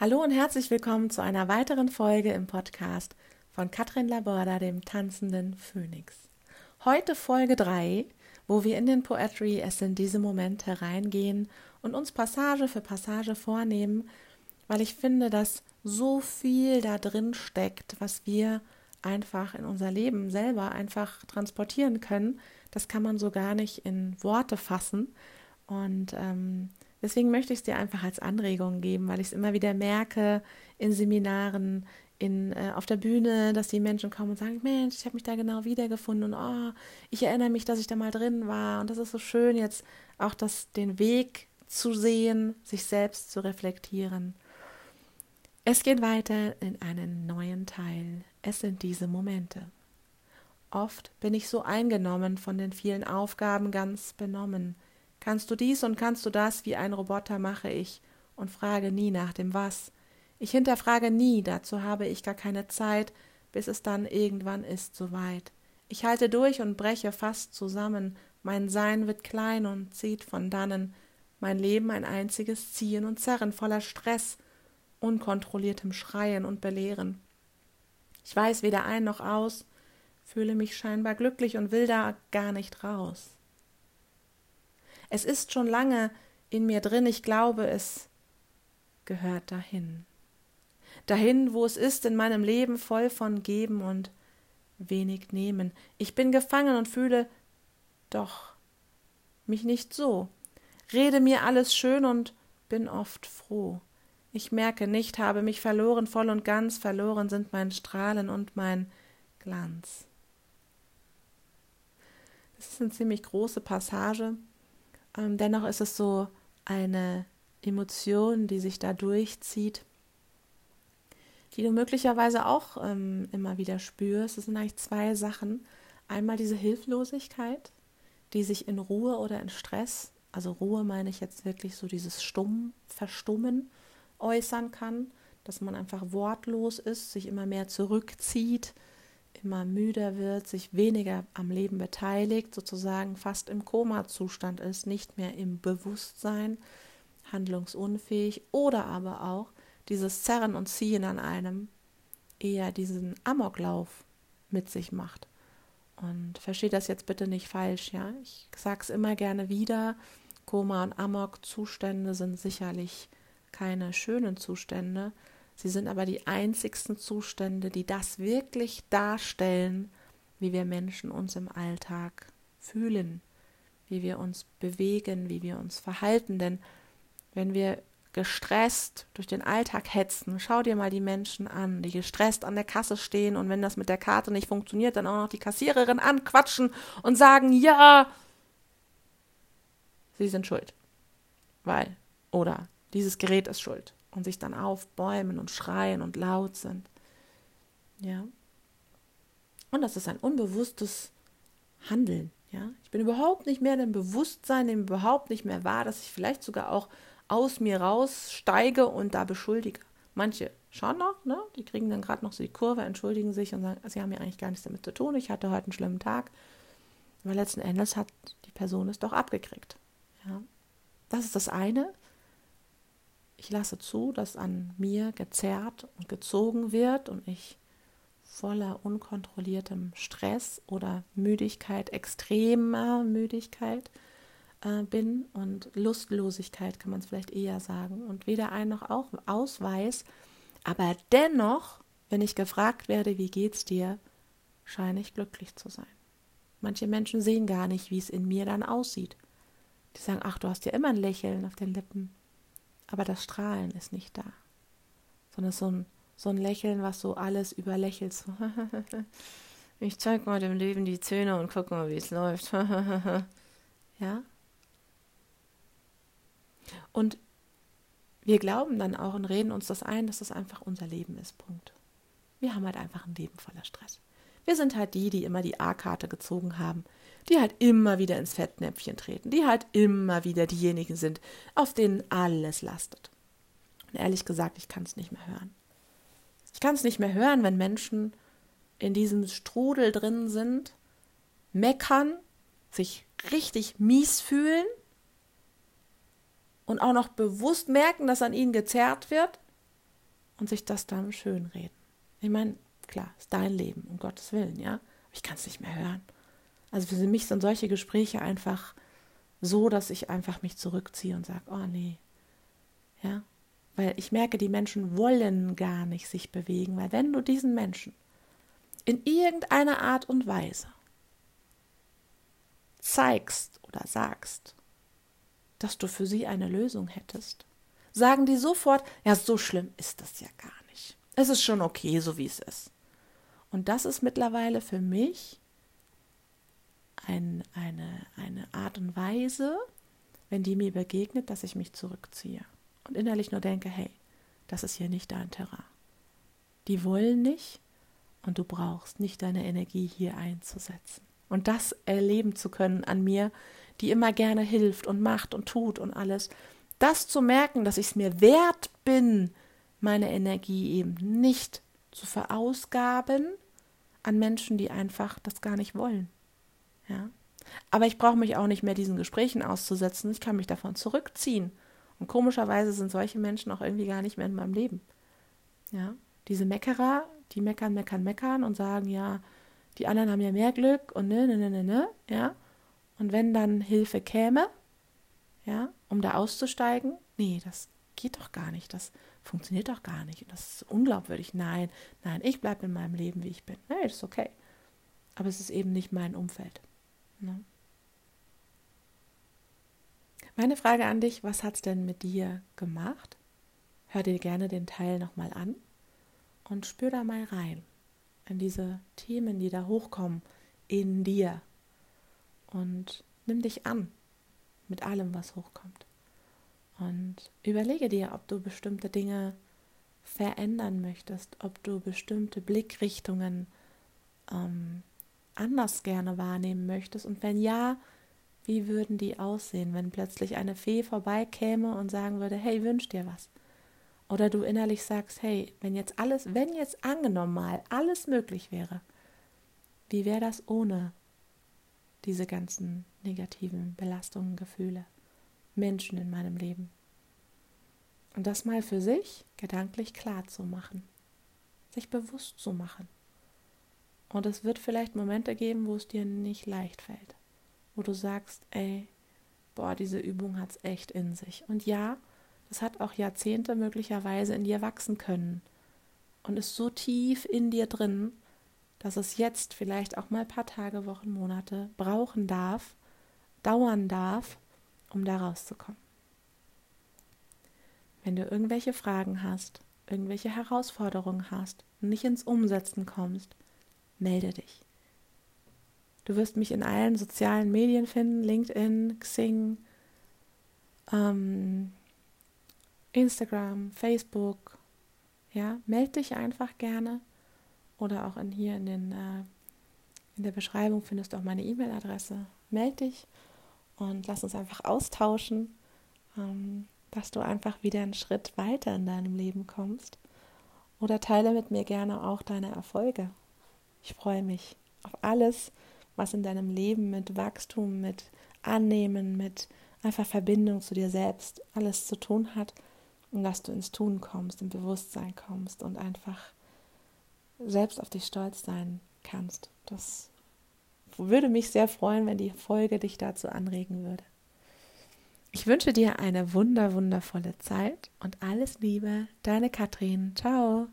Hallo und herzlich willkommen zu einer weiteren Folge im Podcast von Katrin Laborda, dem tanzenden Phönix. Heute Folge 3, wo wir in den Poetry Es in diese Momente reingehen und uns Passage für Passage vornehmen, weil ich finde, dass so viel da drin steckt, was wir einfach in unser Leben selber einfach transportieren können. Das kann man so gar nicht in Worte fassen. Und ähm, Deswegen möchte ich es dir einfach als Anregung geben, weil ich es immer wieder merke in Seminaren, in, äh, auf der Bühne, dass die Menschen kommen und sagen, Mensch, ich habe mich da genau wiedergefunden und oh, ich erinnere mich, dass ich da mal drin war und das ist so schön, jetzt auch das, den Weg zu sehen, sich selbst zu reflektieren. Es geht weiter in einen neuen Teil. Es sind diese Momente. Oft bin ich so eingenommen von den vielen Aufgaben ganz benommen, Kannst du dies und kannst du das, wie ein Roboter mache ich und frage nie nach dem Was. Ich hinterfrage nie, dazu habe ich gar keine Zeit, bis es dann irgendwann ist soweit. Ich halte durch und breche fast zusammen, mein Sein wird klein und zieht von dannen, mein Leben ein einziges Ziehen und Zerren voller Stress, unkontrolliertem Schreien und Belehren. Ich weiß weder ein noch aus, fühle mich scheinbar glücklich und will da gar nicht raus. Es ist schon lange in mir drin, ich glaube, es gehört dahin. Dahin, wo es ist in meinem Leben voll von Geben und wenig Nehmen. Ich bin gefangen und fühle doch mich nicht so. Rede mir alles schön und bin oft froh. Ich merke nicht, habe mich verloren, voll und ganz verloren sind mein Strahlen und mein Glanz. Das ist eine ziemlich große Passage, ähm, dennoch ist es so eine Emotion, die sich da durchzieht, die du möglicherweise auch ähm, immer wieder spürst. Es sind eigentlich zwei Sachen. Einmal diese Hilflosigkeit, die sich in Ruhe oder in Stress, also Ruhe meine ich jetzt wirklich so dieses Stumm, Verstummen äußern kann, dass man einfach wortlos ist, sich immer mehr zurückzieht, immer müder wird, sich weniger am Leben beteiligt, sozusagen fast im Koma-Zustand ist, nicht mehr im Bewusstsein, handlungsunfähig oder aber auch dieses Zerren und Ziehen an einem eher diesen Amoklauf mit sich macht. Und versteht das jetzt bitte nicht falsch, ja? Ich sage es immer gerne wieder. Koma und Amok-Zustände sind sicherlich keine schönen Zustände, Sie sind aber die einzigsten Zustände, die das wirklich darstellen, wie wir Menschen uns im Alltag fühlen, wie wir uns bewegen, wie wir uns verhalten. Denn wenn wir gestresst durch den Alltag hetzen, schau dir mal die Menschen an, die gestresst an der Kasse stehen und wenn das mit der Karte nicht funktioniert, dann auch noch die Kassiererin anquatschen und sagen, ja, sie sind schuld. Weil, oder dieses Gerät ist schuld und sich dann aufbäumen und schreien und laut sind. Ja. Und das ist ein unbewusstes Handeln. Ja. Ich bin überhaupt nicht mehr im Bewusstsein, dem überhaupt nicht mehr wahr, dass ich vielleicht sogar auch aus mir raussteige und da beschuldige. Manche schauen noch, ne? die kriegen dann gerade noch so die Kurve, entschuldigen sich und sagen, sie haben ja eigentlich gar nichts damit zu tun, ich hatte heute einen schlimmen Tag. Aber letzten Endes hat die Person es doch abgekriegt. Ja? Das ist das eine. Ich lasse zu, dass an mir gezerrt und gezogen wird und ich voller unkontrolliertem Stress oder Müdigkeit, extremer Müdigkeit äh, bin und Lustlosigkeit kann man es vielleicht eher sagen und weder ein noch auch ausweis, aber dennoch, wenn ich gefragt werde, wie geht's dir, scheine ich glücklich zu sein. Manche Menschen sehen gar nicht, wie es in mir dann aussieht. Die sagen, ach, du hast ja immer ein Lächeln auf den Lippen aber das Strahlen ist nicht da. Sondern so ein, so ein Lächeln, was so alles überlächelt. Ich zeig mal dem Leben die Zähne und guck mal, wie es läuft. ja? Und wir glauben dann auch und reden uns das ein, dass das einfach unser Leben ist. Punkt. Wir haben halt einfach ein Leben voller Stress. Wir sind halt die, die immer die A-Karte gezogen haben, die halt immer wieder ins Fettnäpfchen treten, die halt immer wieder diejenigen sind, auf denen alles lastet. Und ehrlich gesagt, ich kann es nicht mehr hören. Ich kann es nicht mehr hören, wenn Menschen in diesem Strudel drin sind, meckern, sich richtig mies fühlen und auch noch bewusst merken, dass an ihnen gezerrt wird und sich das dann schönreden. Ich meine, klar, ist dein Leben, um Gottes Willen, ja. Ich kann es nicht mehr hören. Also für mich sind solche Gespräche einfach so, dass ich einfach mich zurückziehe und sage, oh nee. Ja. Weil ich merke, die Menschen wollen gar nicht sich bewegen, weil wenn du diesen Menschen in irgendeiner Art und Weise zeigst oder sagst, dass du für sie eine Lösung hättest, sagen die sofort, ja, so schlimm ist das ja gar nicht. Es ist schon okay, so wie es ist. Und das ist mittlerweile für mich ein, eine, eine Art und Weise, wenn die mir begegnet, dass ich mich zurückziehe und innerlich nur denke, hey, das ist hier nicht dein Terrain. Die wollen nicht und du brauchst nicht deine Energie hier einzusetzen. Und das erleben zu können an mir, die immer gerne hilft und macht und tut und alles, das zu merken, dass ich es mir wert bin, meine Energie eben nicht zu verausgaben an Menschen, die einfach das gar nicht wollen. Ja. Aber ich brauche mich auch nicht mehr diesen Gesprächen auszusetzen. Ich kann mich davon zurückziehen. Und komischerweise sind solche Menschen auch irgendwie gar nicht mehr in meinem Leben. Ja. Diese Meckerer, die meckern, meckern, meckern und sagen, ja, die anderen haben ja mehr Glück und ne, ne, ne, ne, ne, ja. Und wenn dann Hilfe käme, ja, um da auszusteigen, nee, das geht doch gar nicht, das funktioniert doch gar nicht, das ist unglaubwürdig. Nein, nein, ich bleibe in meinem Leben, wie ich bin. Nee, ist okay. Aber es ist eben nicht mein Umfeld. Ne? Meine Frage an dich, was hat es denn mit dir gemacht? Hör dir gerne den Teil nochmal an und spür da mal rein in diese Themen, die da hochkommen in dir. Und nimm dich an mit allem, was hochkommt. Und überlege dir, ob du bestimmte Dinge verändern möchtest, ob du bestimmte Blickrichtungen ähm, anders gerne wahrnehmen möchtest. Und wenn ja, wie würden die aussehen, wenn plötzlich eine Fee vorbeikäme und sagen würde, hey, wünsch dir was? Oder du innerlich sagst, hey, wenn jetzt alles, wenn jetzt angenommen mal alles möglich wäre, wie wäre das ohne diese ganzen negativen Belastungen, Gefühle, Menschen in meinem Leben? Und das mal für sich gedanklich klar zu machen, sich bewusst zu machen. Und es wird vielleicht Momente geben, wo es dir nicht leicht fällt, wo du sagst, ey, boah, diese Übung hat es echt in sich. Und ja, das hat auch Jahrzehnte möglicherweise in dir wachsen können und ist so tief in dir drin, dass es jetzt vielleicht auch mal ein paar Tage, Wochen, Monate brauchen darf, dauern darf, um da rauszukommen. Wenn du irgendwelche Fragen hast, irgendwelche Herausforderungen hast nicht ins Umsetzen kommst, melde dich. Du wirst mich in allen sozialen Medien finden, LinkedIn, Xing, ähm, Instagram, Facebook. Ja, melde dich einfach gerne. Oder auch in, hier in, den, äh, in der Beschreibung findest du auch meine E-Mail-Adresse. Melde dich und lass uns einfach austauschen, ähm, dass du einfach wieder einen Schritt weiter in deinem Leben kommst. Oder teile mit mir gerne auch deine Erfolge. Ich freue mich auf alles, was in deinem Leben mit Wachstum, mit Annehmen, mit einfach Verbindung zu dir selbst alles zu tun hat und dass du ins Tun kommst, im Bewusstsein kommst und einfach selbst auf dich stolz sein kannst. Das würde mich sehr freuen, wenn die Folge dich dazu anregen würde. Ich wünsche dir eine wunder, wundervolle Zeit und alles Liebe, deine Katrin. Ciao.